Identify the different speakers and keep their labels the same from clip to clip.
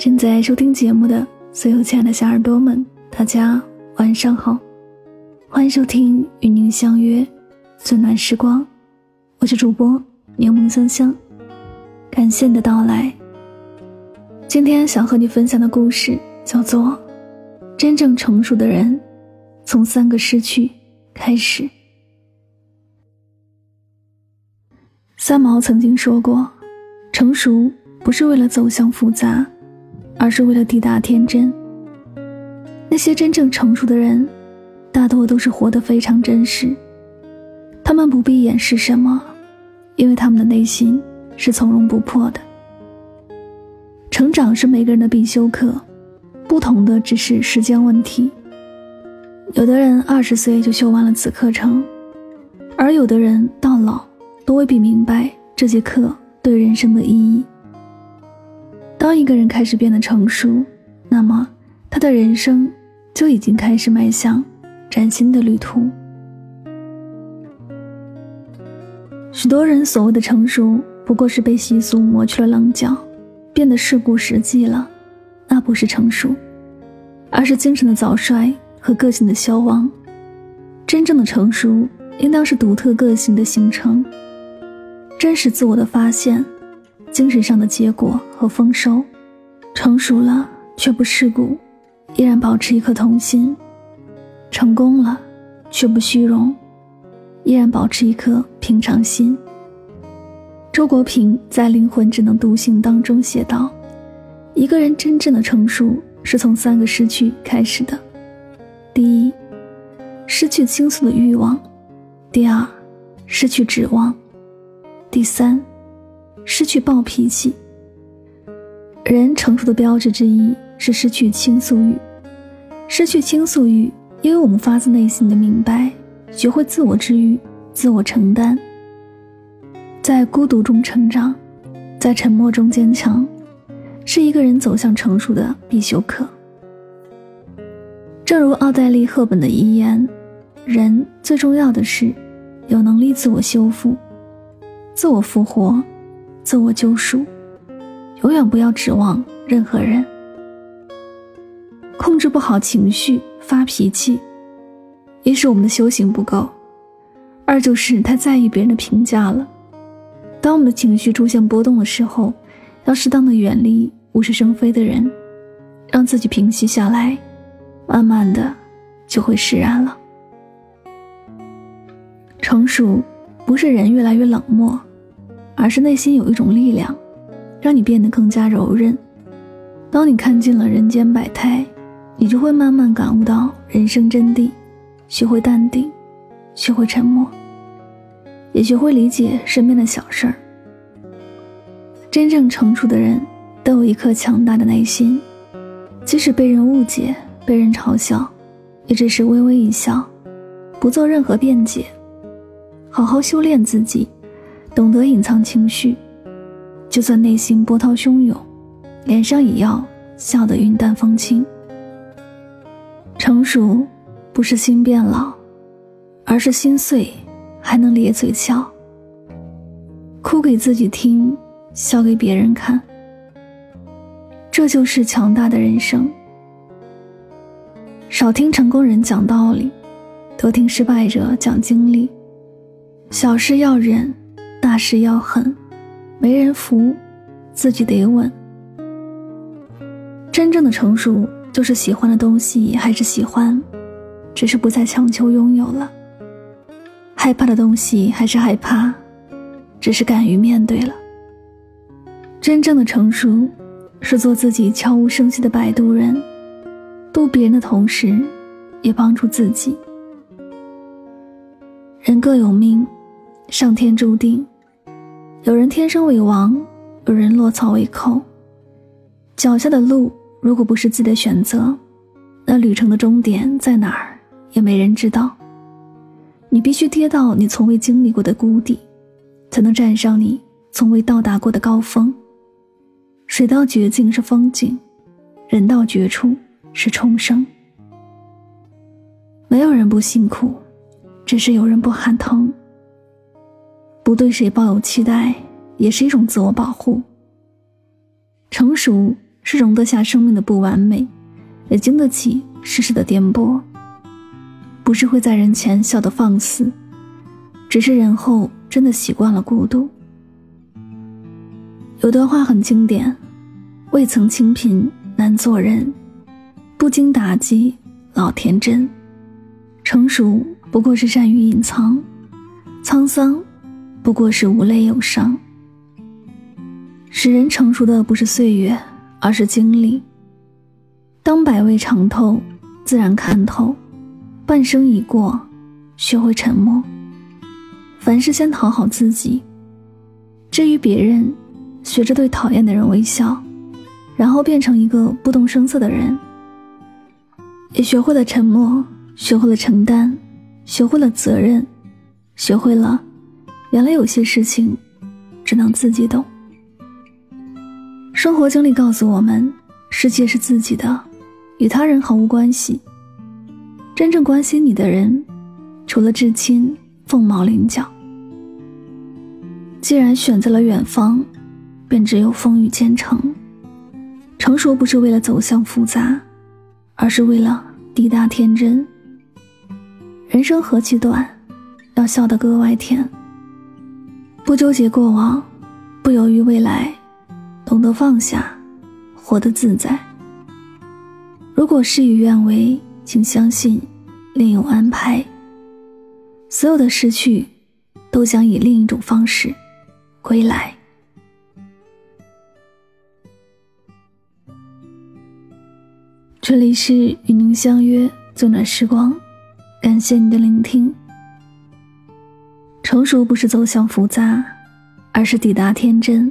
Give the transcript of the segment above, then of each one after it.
Speaker 1: 正在收听节目的所有亲爱的小耳朵们，大家晚上好，欢迎收听与您相约最暖时光，我是主播柠檬香香，感谢你的到来。今天想和你分享的故事叫做《真正成熟的人从三个失去开始》。三毛曾经说过：“成熟不是为了走向复杂。”而是为了抵达天真。那些真正成熟的人，大多都是活得非常真实。他们不必掩饰什么，因为他们的内心是从容不迫的。成长是每个人的必修课，不同的只是时间问题。有的人二十岁就修完了此课程，而有的人到老都未必明白这节课对人生的意义。当一个人开始变得成熟，那么他的人生就已经开始迈向崭新的旅途。许多人所谓的成熟，不过是被习俗磨去了棱角，变得世故实际了。那不是成熟，而是精神的早衰和个性的消亡。真正的成熟，应当是独特个性的形成，真实自我的发现。精神上的结果和丰收，成熟了却不世故，依然保持一颗童心；成功了却不虚荣，依然保持一颗平常心。周国平在《灵魂只能独行》当中写道：“一个人真正的成熟，是从三个失去开始的。第一，失去倾诉的欲望；第二，失去指望；第三。”失去暴脾气。人成熟的标志之一是失去倾诉欲。失去倾诉欲，因为我们发自内心的明白，学会自我治愈、自我承担，在孤独中成长，在沉默中坚强，是一个人走向成熟的必修课。正如奥黛丽·赫本的遗言：“人最重要的是有能力自我修复、自我复活。”自我救赎，永远不要指望任何人。控制不好情绪，发脾气，一是我们的修行不够，二就是太在意别人的评价了。当我们的情绪出现波动的时候，要适当的远离无事生非的人，让自己平息下来，慢慢的就会释然了。成熟，不是人越来越冷漠。而是内心有一种力量，让你变得更加柔韧。当你看尽了人间百态，你就会慢慢感悟到人生真谛，学会淡定，学会沉默，也学会理解身边的小事儿。真正成熟的人都有一颗强大的内心，即使被人误解、被人嘲笑，也只是微微一笑，不做任何辩解，好好修炼自己。懂得隐藏情绪，就算内心波涛汹涌，脸上也要笑得云淡风轻。成熟不是心变老，而是心碎还能咧嘴笑。哭给自己听，笑给别人看，这就是强大的人生。少听成功人讲道理，多听失败者讲经历。小事要忍。大事要狠，没人扶，自己得稳。真正的成熟，就是喜欢的东西还是喜欢，只是不再强求拥有了；害怕的东西还是害怕，只是敢于面对了。真正的成熟，是做自己悄无声息的摆渡人，渡别人的同时，也帮助自己。人各有命，上天注定。有人天生为王，有人落草为寇。脚下的路如果不是自己的选择，那旅程的终点在哪儿也没人知道。你必须跌到你从未经历过的谷底，才能站上你从未到达过的高峰。水到绝境是风景，人到绝处是重生。没有人不辛苦，只是有人不喊疼。不对谁抱有期待，也是一种自我保护。成熟是容得下生命的不完美，也经得起世事的颠簸。不是会在人前笑得放肆，只是人后真的习惯了孤独。有段话很经典：未曾清贫难做人，不经打击老天真。成熟不过是善于隐藏，沧桑不过是无泪有伤。使人成熟的不是岁月，而是经历。当百味尝透，自然看透。半生已过，学会沉默。凡事先讨好自己，至于别人，学着对讨厌的人微笑，然后变成一个不动声色的人。也学会了沉默，学会了承担，学会了责任，学会了，原来有些事情，只能自己懂。生活经历告诉我们，世界是自己的，与他人毫无关系。真正关心你的人，除了至亲，凤毛麟角。既然选择了远方，便只有风雨兼程。成熟不是为了走向复杂，而是为了抵达天真。人生何其短，要笑得格外甜。不纠结过往，不犹豫未来，懂得放下，活得自在。如果事与愿违，请相信。另有安排。所有的失去，都将以另一种方式归来。这里是与您相约最暖时光，感谢你的聆听。成熟不是走向复杂，而是抵达天真。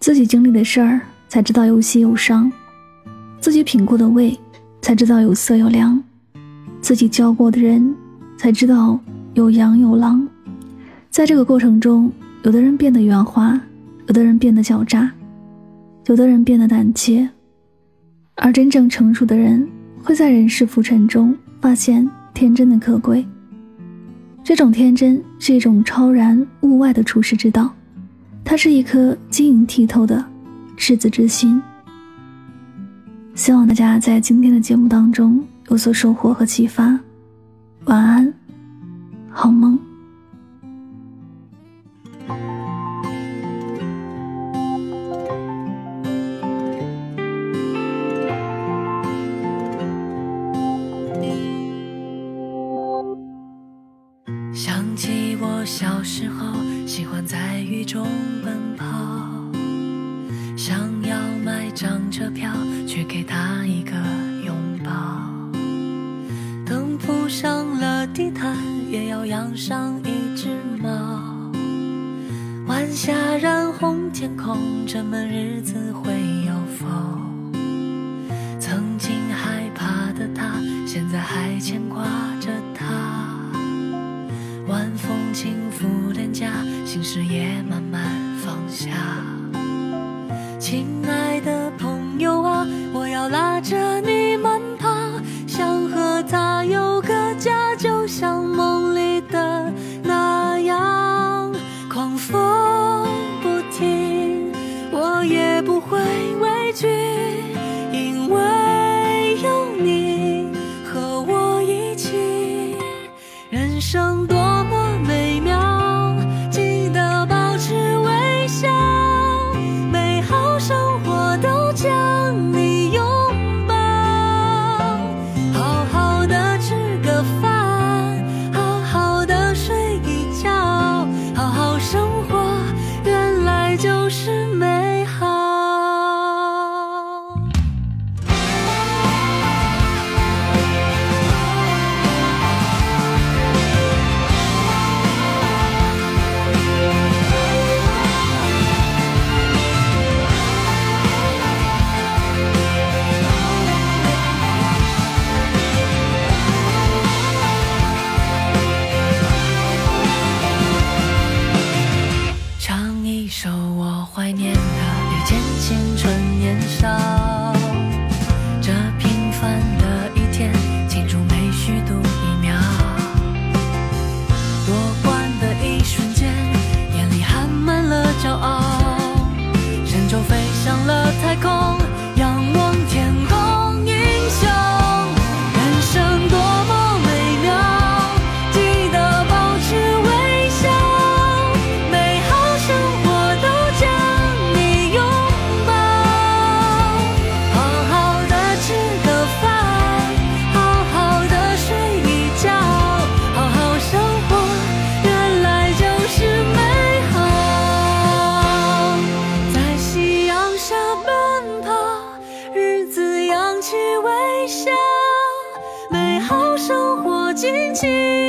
Speaker 1: 自己经历的事儿，才知道有喜有伤；自己品过的味，才知道有色有凉。自己教过的人，才知道有羊有狼。在这个过程中，有的人变得圆滑，有的人变得狡诈，有的人变得胆怯，而真正成熟的人，会在人世浮沉中发现天真的可贵。这种天真是一种超然物外的处世之道，它是一颗晶莹剔透的赤子之心。希望大家在今天的节目当中。有所收获和启发，晚安，好梦。
Speaker 2: 时候，喜欢在雨中奔跑，想要买张车票，去给他一个拥抱。等铺上了。地毯也要养上一只猫。晚霞染红天空，这闷日子会有风。曾经害怕的他，现在还牵挂着。晚风轻抚脸颊心事也慢慢放下。亲爱的朋友啊我要拉着你慢跑想和他有个家就像梦里的那样。狂风不停我也不会畏惧因为有你和我一起。人生多 Chỉ